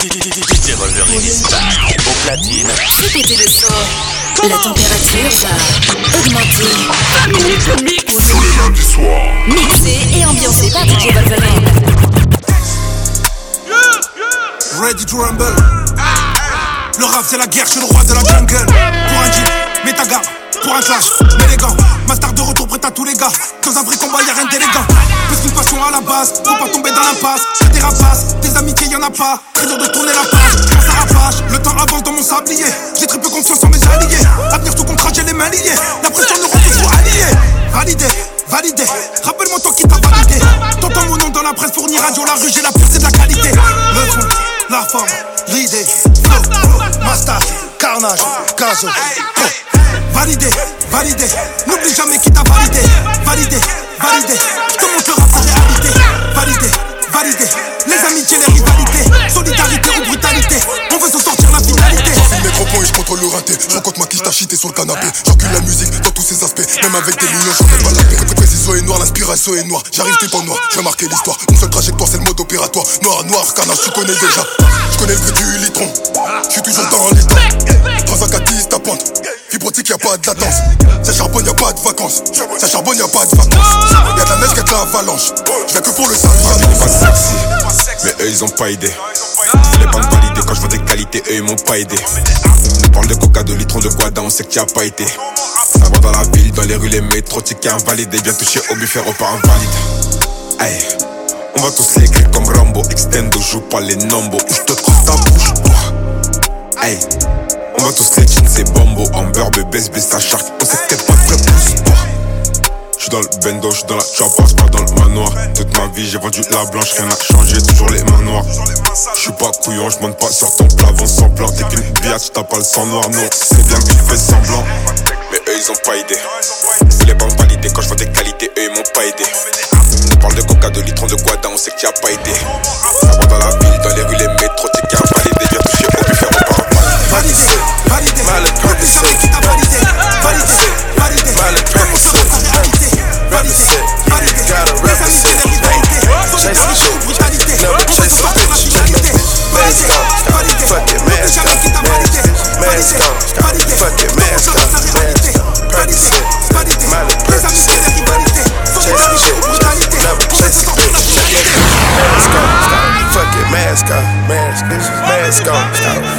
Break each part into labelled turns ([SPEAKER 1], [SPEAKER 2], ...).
[SPEAKER 1] DJ Release Au platine.
[SPEAKER 2] Péter le son. La température va augmenter. mix.
[SPEAKER 3] Tous les lundis soirs.
[SPEAKER 2] Mixé et ambiancé par DJ Valvalène.
[SPEAKER 4] Ready to rumble. Le rap c'est la guerre, je suis le roi de la jungle. Pour un jeep, mets ta garde. Pour un clash, mets les gants. Master de retour prêt à tous les gars. Dans un vrai combat, y'a rien d'élégant. Plus qu'une passion à la base, faut pas tomber dans l'impasse. J'ai des rapaces, des amitiés y'en a pas. Très dur de tourner la page, quand ça rapage. Le temps avance dans mon sablier. J'ai très peu confiance en mes alliés. Avenir tout contrat, j'ai les mains liées. La pression nous rend tous alliés. Validé, validé. Rappelle-moi toi qui t'a validé. T'entends mon nom dans la presse, fournir radio, la rue, j'ai la c'est de la qualité. Le fond, la forme, l'idée. Flow, carnage, gazo. Validé, validé. N'oublie jamais qui t'a validé. Validé, validé. Montre le rap en réalité. Validé, validé. Les amitiés, les rivalités. Solidarité ou brutalité. On veut s'en sortir la finalité.
[SPEAKER 3] J'enfile mes gros points et je contrôle le raté. Je rencontre ma quiche, t'as cheaté sur le canapé. J'encule la musique dans tous ses aspects. Même avec des millions, j'en ai pas la paix. Précision est noire, l'inspiration est noire. J'arrive tout en noir, je vais marquer l'histoire. Une seule trajectoire, c'est le mode opératoire. Noir, noir, canard, tu connais déjà. Je connais le prix du litron. Je suis toujours dans les temps. Transacatiste, ta pointe. Fibrotique, y'a pas de latence. Ça charbonne, y'a pas de vacances. Ça charbonne, y'a pas de vacances. Y'a de la neige, y'a de l'avalanche. Je viens que pour le sale
[SPEAKER 5] pas sexy, mais eux ils ont pas aidé. Les bandes validées quand je vois des qualités, eux ils m'ont pas aidé. On parle de coca, de litron, de guada, on sait que tu as pas été. Ça va dans la ville, dans les rues, les métros, ticket invalidé, bien touché au buffet, repas invalide. Aïe, on va tous l'écrire comme Rambo, extendo, joue pas les nombres, ou je te trouve ta bouche, toi? Aïe, on va tous les jeans, c'est bombo, Amber, bébé, baisse ta charte, on sait que t'es pas très pousse, toi. J'suis dans le bendo, j'suis dans la chopper, pas dans le manoir. Toute ma vie j'ai vendu la blanche, rien n'a changé, toujours les mains noires. J'suis pas couillon, j'monte pas sur ton plavon sans plan. T'es qu'une biatch, t'as pas le sang noir, non. C'est bien que tu fais semblant. Mais eux ils ont pas aidé. Faut les bandes validées quand vois des qualités, eux ils m'ont pas aidé. On parle de coca, de litron, de guada, on sait que tu as pas aidé. Ça va dans la ville, dans les rues, les métros, t'es
[SPEAKER 4] Validez,
[SPEAKER 6] validez, validez. Mask.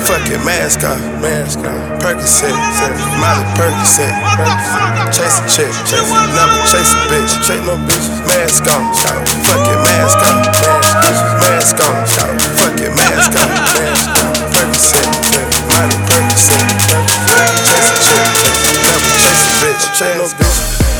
[SPEAKER 6] Fuck it, mask off, mask off. Percocet, Molly Percocet. Chase a chick, chase never chase a bitch, chase no bitch. Mask on, stop. Fuck it, mask off, mask, mask on, it, mask off, mask off. Percocet, Molly Percocet. Chase a chick, never chase a bitch, chase no bitch.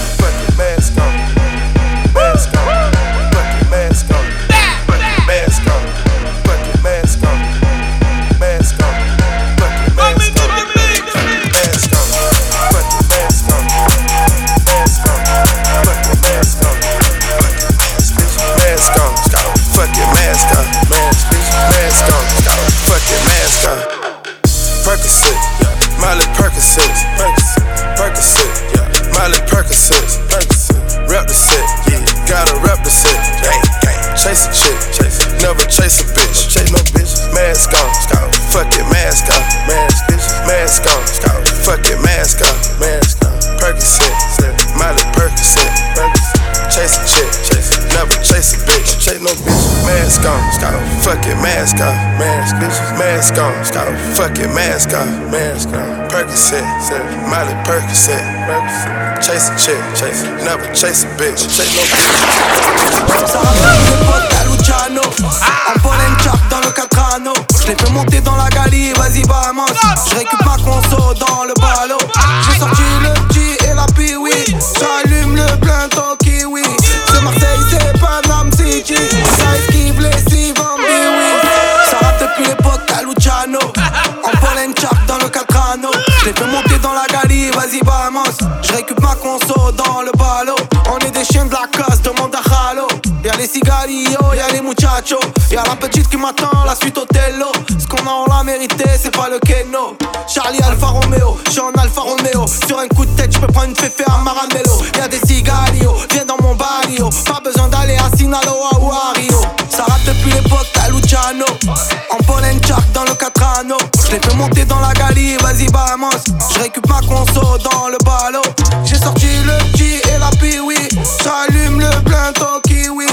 [SPEAKER 6] Mask off, mask, bitch, mask on, scout, fuck it, mask off, mask on. Percocet, Miley Percocet, chase a chick, chase, never chase a bitch, chase no bitch.
[SPEAKER 7] Ça rappelle l'époque à Luciano En dans le 4 anneaux Je l'ai fait monter dans la galerie, vas-y vamos Je récupère ma conso dans le ballot. J'ai sorti le G et la Piwi J'allume le plein au vas-y vamos. Je récupère ma conso dans le ballot. On est des chiens de la casse, demande à Halo Y'a les cigarillos, y'a les muchachos. Y'a la petite qui m'attend, la suite au tello Ce qu'on a, on l'a mérité, c'est pas le Keno. Charlie Alfa Romeo, j'suis en Alfa Romeo. Sur un coup de tête, j'peux prendre une féfé à Maranello Y'a des cigarillos, viens dans mon barrio. Pas besoin d'aller à Sinaloa ou à Rio. Ça rate depuis l'époque à Luciano. En pollen Shark dans le 4 anneaux. Je l'ai fait monter dans la galerie, vas-y vamos. Je récup ma conso dans le ballot. J'ai sorti le G et la piwi. J'allume le plein kiwi.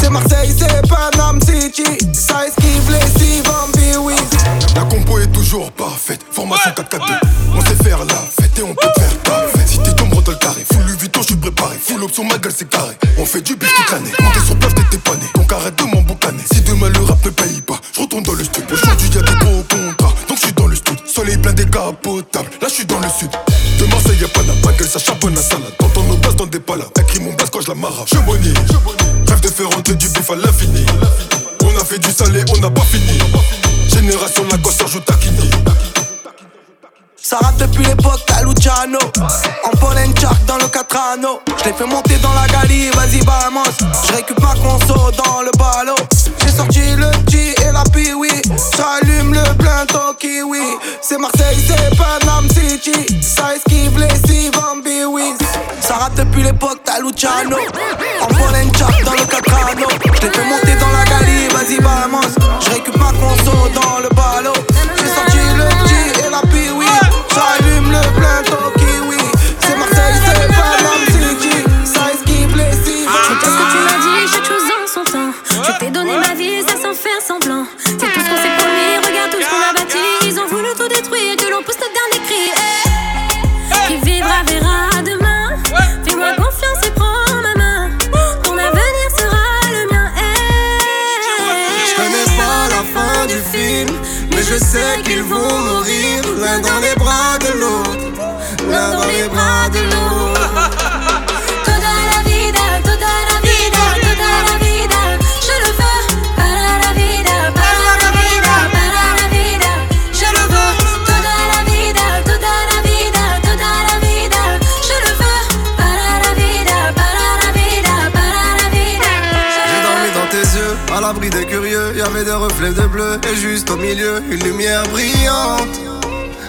[SPEAKER 7] C'est Marseille, c'est Panam City. Ça esquive les six oui.
[SPEAKER 3] La compo est toujours parfaite. Formation 4-4-2. On sait faire la fête et on peut faire ta fête. Si t'es tombé dans le carré, full Louis Vuitton, je suis préparé. Full option, ma gueule, c'est carré. On fait du bif toute l'année. Sur money. Ça
[SPEAKER 7] rate depuis l'époque à Luciano. En pollen Shark dans le 4 anneaux Je fait monter dans la galerie, vas-y vamos Je récup ma conso dans le les
[SPEAKER 8] bras de l'autre. L'un dans les bras de l'autre.
[SPEAKER 9] Toda la vida, toda la vida, toda la vida. Je le veux Para la vida, para la vida, para la vida. Je le veux Toda la vida, toda la vida, toda la vida. Je le veux Para la vida, para la vida, para la vida.
[SPEAKER 8] J'ai dormi dans tes yeux, à l'abri des curieux. Y avait des reflets de bleu, et juste au milieu, une lumière brillante,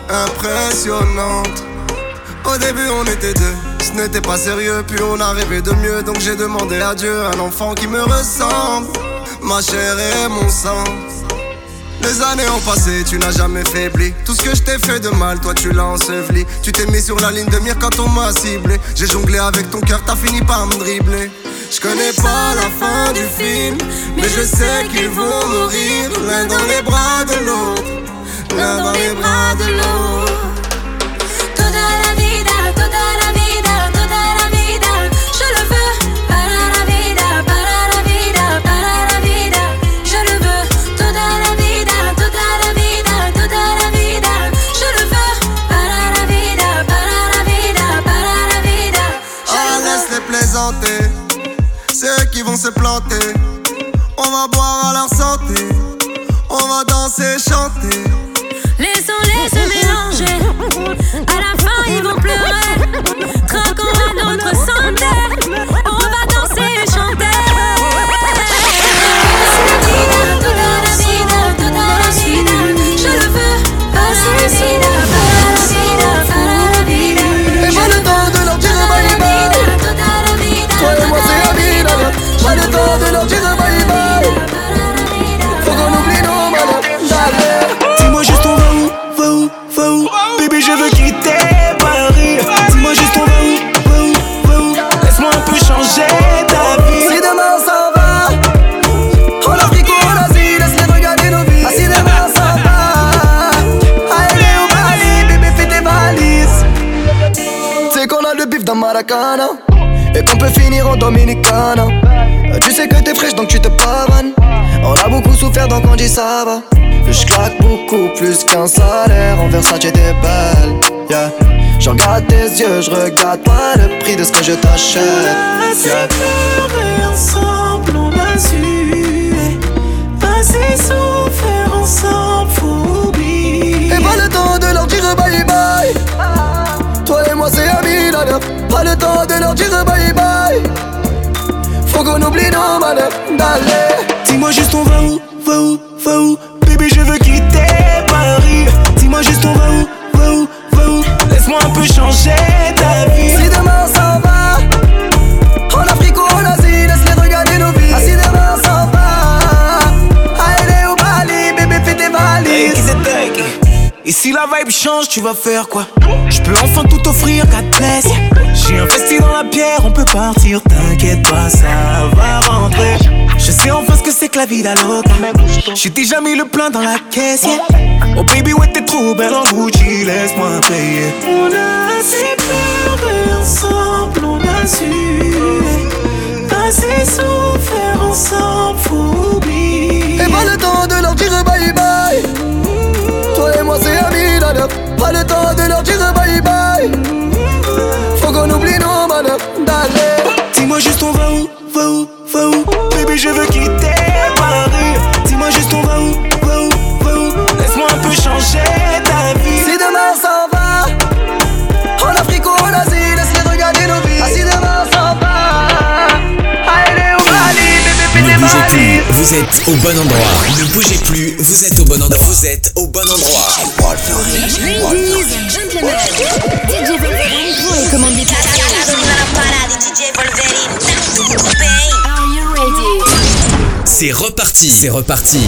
[SPEAKER 8] impressionnante. Au début, on était deux, ce n'était pas sérieux, puis on a rêvé de mieux. Donc j'ai demandé à Dieu un enfant qui me ressemble, ma chair et mon sang. Les années ont passé, tu n'as jamais faibli. Tout ce que je t'ai fait de mal, toi tu l'as enseveli. Tu t'es mis sur la ligne de mire quand on m'a ciblé. J'ai jonglé avec ton cœur, t'as fini par me dribbler. Je connais pas la fin du film, mais je sais qu'ils vont mourir l'un dans les bras de l'autre. L'un dans les bras de l'autre.
[SPEAKER 9] Toda la vida, toda la vida, toda la vida Je le veux Para la vida, para la vida, para la vida Je le veux Toda la vida, toda la vida, toda la vida Je le veux Para la vida, para la vida, para la vida
[SPEAKER 8] Ah, laisse-les plaisanter, ceux qui vont se planter. On va boire à leur santé, on va danser, chanter.
[SPEAKER 9] Se mélanger. À la fin ils vont pleurer. Trinquons à notre santé
[SPEAKER 7] souffert ça va. Je claque beaucoup plus qu'un salaire En Versace t'es belle yeah. Je regarde tes yeux, je regarde pas le prix de ce que je t'achète. Yeah.
[SPEAKER 10] ensemble, on a su Passer souffrir ensemble, faut oublier.
[SPEAKER 7] Et pas le temps de leur dire bye bye. Toi et moi c'est amis d'ailleurs Pas le temps de leur dire bye bye. Faut qu'on oublie nos malheurs d'aller.
[SPEAKER 10] Dis-moi juste on va où, va où, va où Bébé je veux quitter Paris. Dis-moi juste on va où, va où, va où Laisse-moi un peu changer ta vie.
[SPEAKER 7] Si demain ça va En Afrique ou en Asie Laisse-les regarder nos vies. Ah si demain ça va Allez au Bali Bébé fais tes valises.
[SPEAKER 11] Et si la vibe change, tu vas faire quoi? Je peux enfin tout offrir, qu'à te plaise. J'ai investi dans la pierre, on peut partir, t'inquiète pas, ça va rentrer. Je sais la vie d'Aloca. J'ai déjà mis le plein dans la caisse, Oh baby, ouais, t'es trop belle en Gucci, laisse-moi payer. On a assez peur ensemble, on a su. Assez souffert ensemble, faut oublier.
[SPEAKER 12] Et pas le temps de leur dire bye bye. Toi et moi, c'est amis, dada. Pas le temps de leur dire
[SPEAKER 13] vous êtes au bon endroit. Ne bougez plus, vous êtes au bon endroit. Vous êtes au bon endroit.
[SPEAKER 2] Ladies and gentlemen, DJ Wolverine pour les commandes des Are you ready?
[SPEAKER 13] C'est reparti. C'est reparti.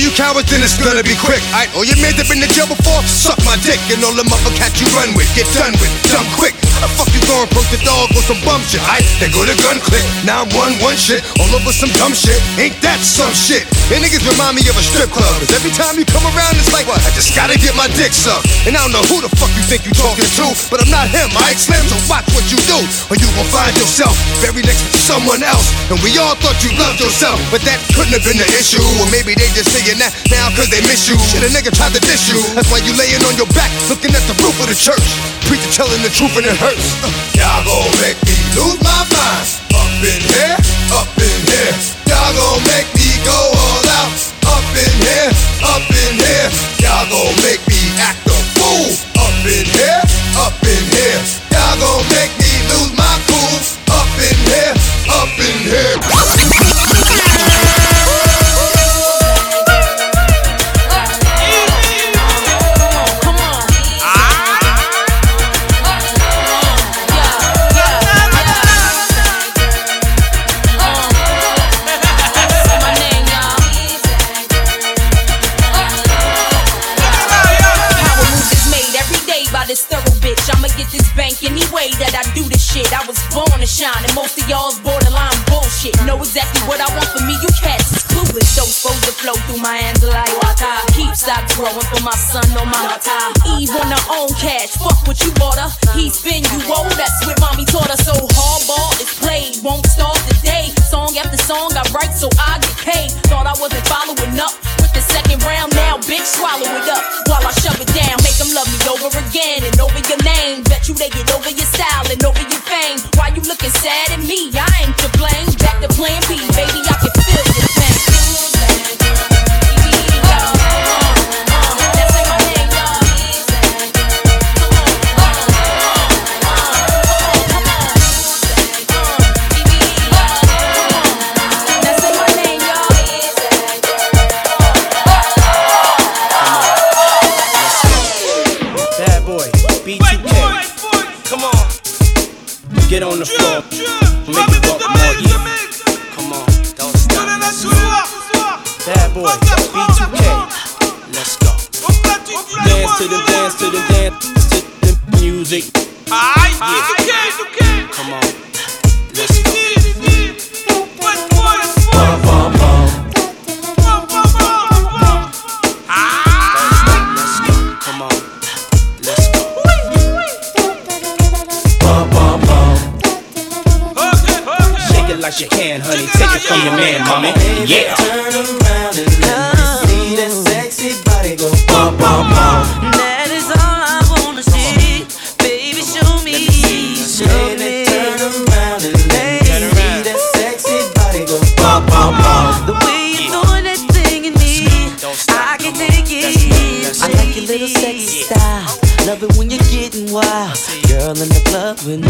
[SPEAKER 14] You
[SPEAKER 15] cowards, then it's gonna be quick. Alright, all your men that been in jail before, suck my dick. And all the motherfuckers you run with, get done with, done quick. How the fuck you gon' approach the dog with some bum shit? Alright, they go to gun click. Now I'm one one shit, all over some dumb shit. Ain't that some shit? And niggas remind me of a strip club. Cause every time you come around, it's like, what? I just gotta get my dick sucked. And I don't know who the fuck you think you talking to, but I'm not him, Mike Slim. So watch what you do, or you gon' find yourself very next to someone else. And we all thought you loved yourself, but that couldn't have been the issue. Or maybe they just saying that now cause they miss you. Shit, a nigga tried to diss you. That's why you laying on your back, looking at the roof of the church. Preacher telling the truth and it hurts. Y'all gon' make my this thorough bitch. I'ma get this bank any way that I do this
[SPEAKER 13] shit. I was born to shine, and most of y'all's borderline bullshit. Know exactly what I want for me, you cats is clueless. Those foes that flow through my hands like water. Keep stocks growing for my son on my mata. Eve on her own cash, fuck what you bought her. He's been you old, that's what mommy taught her. So hardball is played, won't start day Song after song I write so I get paid. Thought I wasn't following up with the second round, now bitch swallow it up while I shove it down over again and over your name. Bet you they get over your style and over your fame. Why you looking sad at me? I ain't to blame. Back to plan B,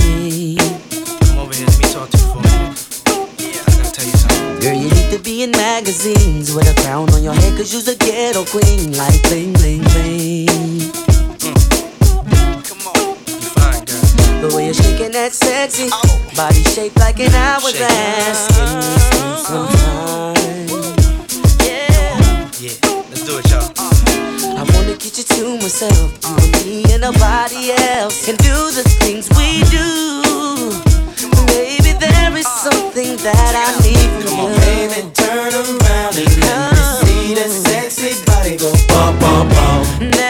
[SPEAKER 16] me.
[SPEAKER 17] Come over here, let me talk to you for a minute. Yeah, I gotta tell you something.
[SPEAKER 18] Girl, you need to be in magazines with a crown on your head, cause you's a ghetto queen. Like bling, bling, bling. Mm. The way you're shaking that sexy oh. body shaped like an hourglass. We spend some time?
[SPEAKER 17] Yeah, let's do it, y'all.
[SPEAKER 18] I wanna get you to myself, you and me and nobody else, and do the things we do. Maybe there is something that I need from
[SPEAKER 16] Come on,
[SPEAKER 18] you.
[SPEAKER 16] baby, turn around and let me see that sexy body go bum bum bum.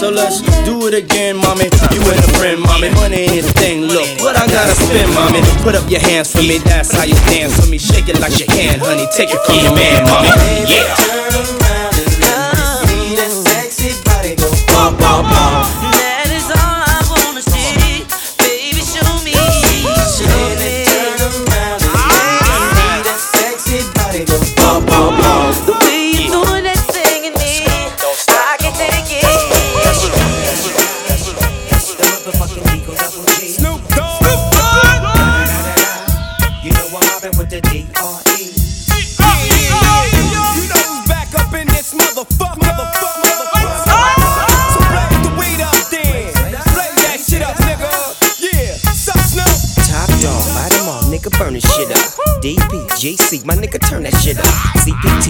[SPEAKER 17] So let's do it again, mommy. You and a friend, mommy. Money ain't a thing. Look, what I gotta spend, mommy. Put up your hands for me. That's how you dance for me. Shake it like you can, honey. Take it from your man, mommy. Yeah.
[SPEAKER 16] see.
[SPEAKER 19] My nigga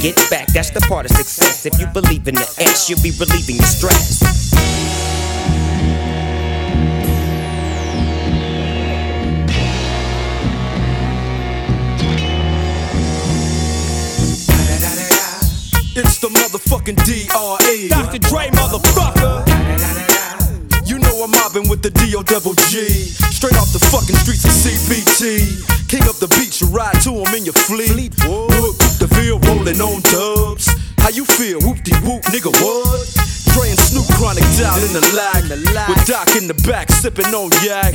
[SPEAKER 19] Get back, that's the part of success. If you believe in the ass, you'll be relieving the stress.
[SPEAKER 20] It's the motherfucking DRE. Dr. Dre, motherfucker. I'm mobbing with the D.O. Double G. Straight off the fucking streets of CBT. King up the beach, you ride to him in your fleet. Wood, the Ville rolling on dubs. How you feel? Whoop de whoop, nigga, what? Dre and Snoop chronic down in the lag. With Doc in the back, sipping on yak.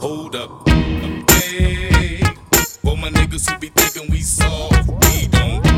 [SPEAKER 5] Hold up. Hey, for my niggas who be thinking we soft, we don't